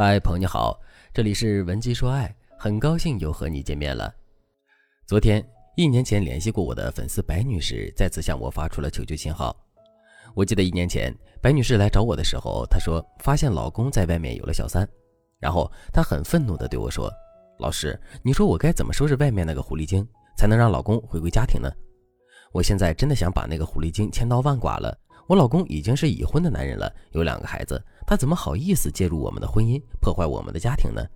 嗨，朋友你好，这里是文姬说爱，很高兴又和你见面了。昨天，一年前联系过我的粉丝白女士再次向我发出了求救信号。我记得一年前白女士来找我的时候，她说发现老公在外面有了小三，然后她很愤怒地对我说：“老师，你说我该怎么收拾外面那个狐狸精，才能让老公回归家庭呢？我现在真的想把那个狐狸精千刀万剐了。我老公已经是已婚的男人了，有两个孩子。”他怎么好意思介入我们的婚姻，破坏我们的家庭呢？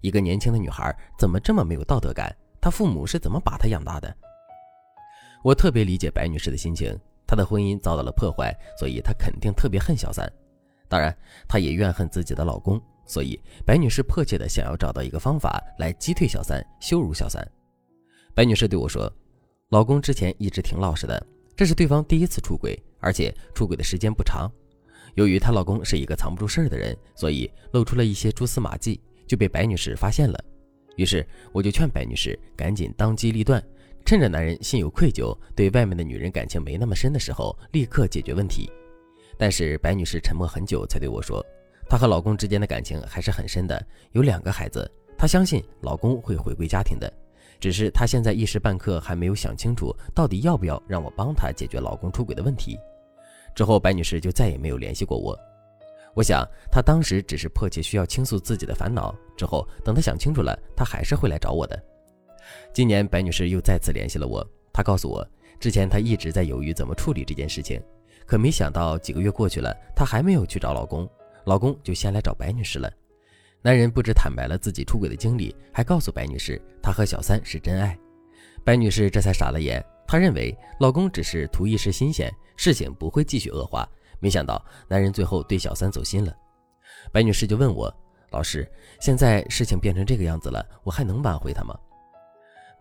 一个年轻的女孩怎么这么没有道德感？她父母是怎么把她养大的？我特别理解白女士的心情，她的婚姻遭到了破坏，所以她肯定特别恨小三。当然，她也怨恨自己的老公，所以白女士迫切的想要找到一个方法来击退小三，羞辱小三。白女士对我说：“老公之前一直挺老实的，这是对方第一次出轨，而且出轨的时间不长。”由于她老公是一个藏不住事儿的人，所以露出了一些蛛丝马迹，就被白女士发现了。于是我就劝白女士赶紧当机立断，趁着男人心有愧疚，对外面的女人感情没那么深的时候，立刻解决问题。但是白女士沉默很久，才对我说，她和老公之间的感情还是很深的，有两个孩子，她相信老公会回归家庭的，只是她现在一时半刻还没有想清楚，到底要不要让我帮她解决老公出轨的问题。之后，白女士就再也没有联系过我。我想，她当时只是迫切需要倾诉自己的烦恼。之后，等她想清楚了，她还是会来找我的。今年，白女士又再次联系了我。她告诉我，之前她一直在犹豫怎么处理这件事情，可没想到几个月过去了，她还没有去找老公，老公就先来找白女士了。男人不止坦白了自己出轨的经历，还告诉白女士，他和小三是真爱。白女士这才傻了眼。她认为老公只是图一时新鲜，事情不会继续恶化。没想到男人最后对小三走心了。白女士就问我：“老师，现在事情变成这个样子了，我还能挽回他吗？”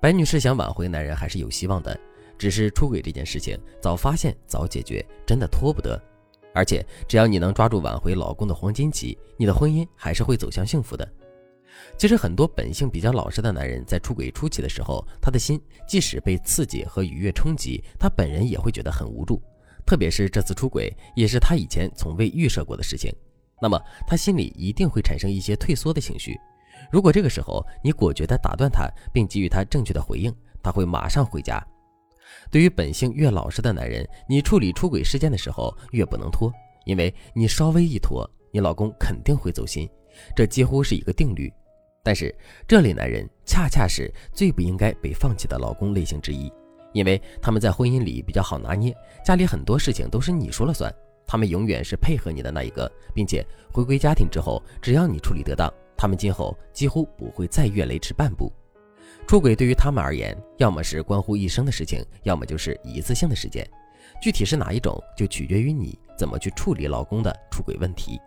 白女士想挽回男人还是有希望的，只是出轨这件事情早发现早解决，真的拖不得。而且只要你能抓住挽回老公的黄金期，你的婚姻还是会走向幸福的。其实很多本性比较老实的男人，在出轨初期的时候，他的心即使被刺激和愉悦冲击，他本人也会觉得很无助。特别是这次出轨，也是他以前从未预设过的事情，那么他心里一定会产生一些退缩的情绪。如果这个时候你果决地打断他，并给予他正确的回应，他会马上回家。对于本性越老实的男人，你处理出轨事件的时候越不能拖，因为你稍微一拖，你老公肯定会走心，这几乎是一个定律。但是这类男人恰恰是最不应该被放弃的老公类型之一，因为他们在婚姻里比较好拿捏，家里很多事情都是你说了算，他们永远是配合你的那一个，并且回归家庭之后，只要你处理得当，他们今后几乎不会再越雷池半步。出轨对于他们而言，要么是关乎一生的事情，要么就是一次性的事件，具体是哪一种，就取决于你怎么去处理老公的出轨问题。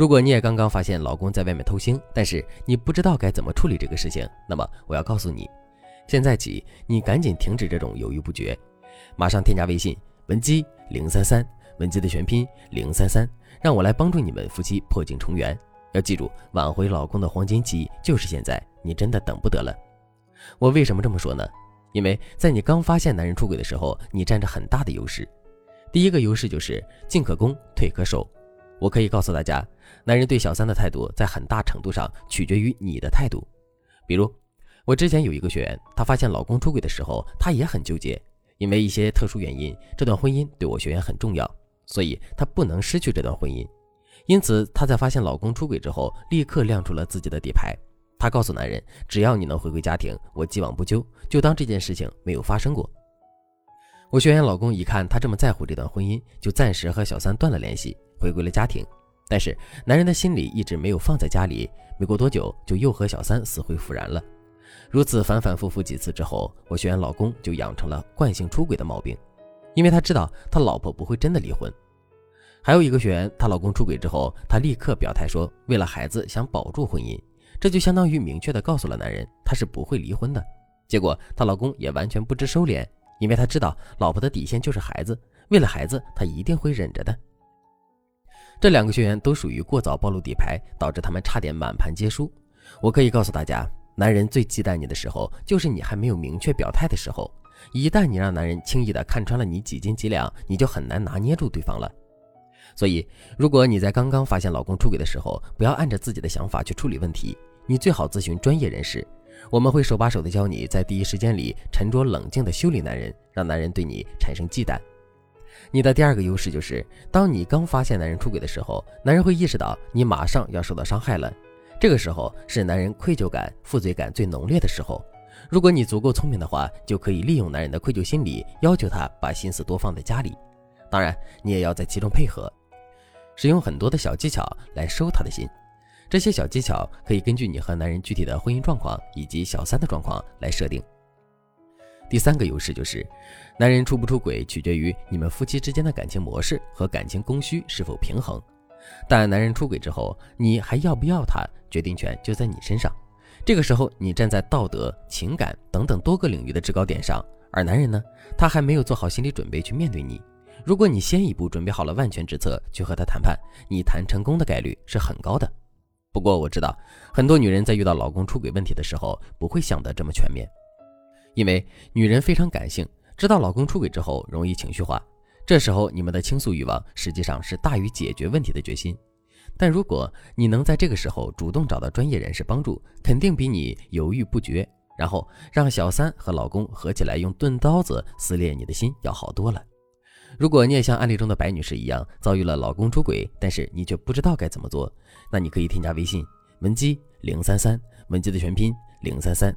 如果你也刚刚发现老公在外面偷腥，但是你不知道该怎么处理这个事情，那么我要告诉你，现在起你赶紧停止这种犹豫不决，马上添加微信文姬零三三，文姬的全拼零三三，让我来帮助你们夫妻破镜重圆。要记住，挽回老公的黄金期就是现在，你真的等不得了。我为什么这么说呢？因为在你刚发现男人出轨的时候，你占着很大的优势。第一个优势就是进可攻，退可守。我可以告诉大家，男人对小三的态度在很大程度上取决于你的态度。比如，我之前有一个学员，她发现老公出轨的时候，她也很纠结，因为一些特殊原因，这段婚姻对我学员很重要，所以她不能失去这段婚姻。因此，她在发现老公出轨之后，立刻亮出了自己的底牌。她告诉男人，只要你能回归家庭，我既往不咎，就当这件事情没有发生过。我学员老公一看她这么在乎这段婚姻，就暂时和小三断了联系。回归了家庭，但是男人的心里一直没有放在家里。没过多久，就又和小三死灰复燃了。如此反反复复几次之后，我学员老公就养成了惯性出轨的毛病，因为他知道他老婆不会真的离婚。还有一个学员，她老公出轨之后，她立刻表态说，为了孩子想保住婚姻，这就相当于明确的告诉了男人，他是不会离婚的。结果她老公也完全不知收敛，因为他知道老婆的底线就是孩子，为了孩子，他一定会忍着的。这两个学员都属于过早暴露底牌，导致他们差点满盘皆输。我可以告诉大家，男人最忌惮你的时候，就是你还没有明确表态的时候。一旦你让男人轻易的看穿了你几斤几两，你就很难拿捏住对方了。所以，如果你在刚刚发现老公出轨的时候，不要按着自己的想法去处理问题，你最好咨询专业人士。我们会手把手的教你在第一时间里沉着冷静的修理男人，让男人对你产生忌惮。你的第二个优势就是，当你刚发现男人出轨的时候，男人会意识到你马上要受到伤害了。这个时候是男人愧疚感、负罪感最浓烈的时候。如果你足够聪明的话，就可以利用男人的愧疚心理，要求他把心思多放在家里。当然，你也要在其中配合，使用很多的小技巧来收他的心。这些小技巧可以根据你和男人具体的婚姻状况以及小三的状况来设定。第三个优势就是，男人出不出轨取决于你们夫妻之间的感情模式和感情供需是否平衡。但男人出轨之后，你还要不要他，决定权就在你身上。这个时候，你站在道德、情感等等多个领域的制高点上，而男人呢，他还没有做好心理准备去面对你。如果你先一步准备好了万全之策去和他谈判，你谈成功的概率是很高的。不过我知道，很多女人在遇到老公出轨问题的时候，不会想得这么全面，因为女人非常感性，知道老公出轨之后容易情绪化，这时候你们的倾诉欲望实际上是大于解决问题的决心。但如果你能在这个时候主动找到专业人士帮助，肯定比你犹豫不决，然后让小三和老公合起来用钝刀子撕裂你的心要好多了。如果你也像案例中的白女士一样遭遇了老公出轨，但是你却不知道该怎么做，那你可以添加微信文姬零三三，文姬的全拼零三三，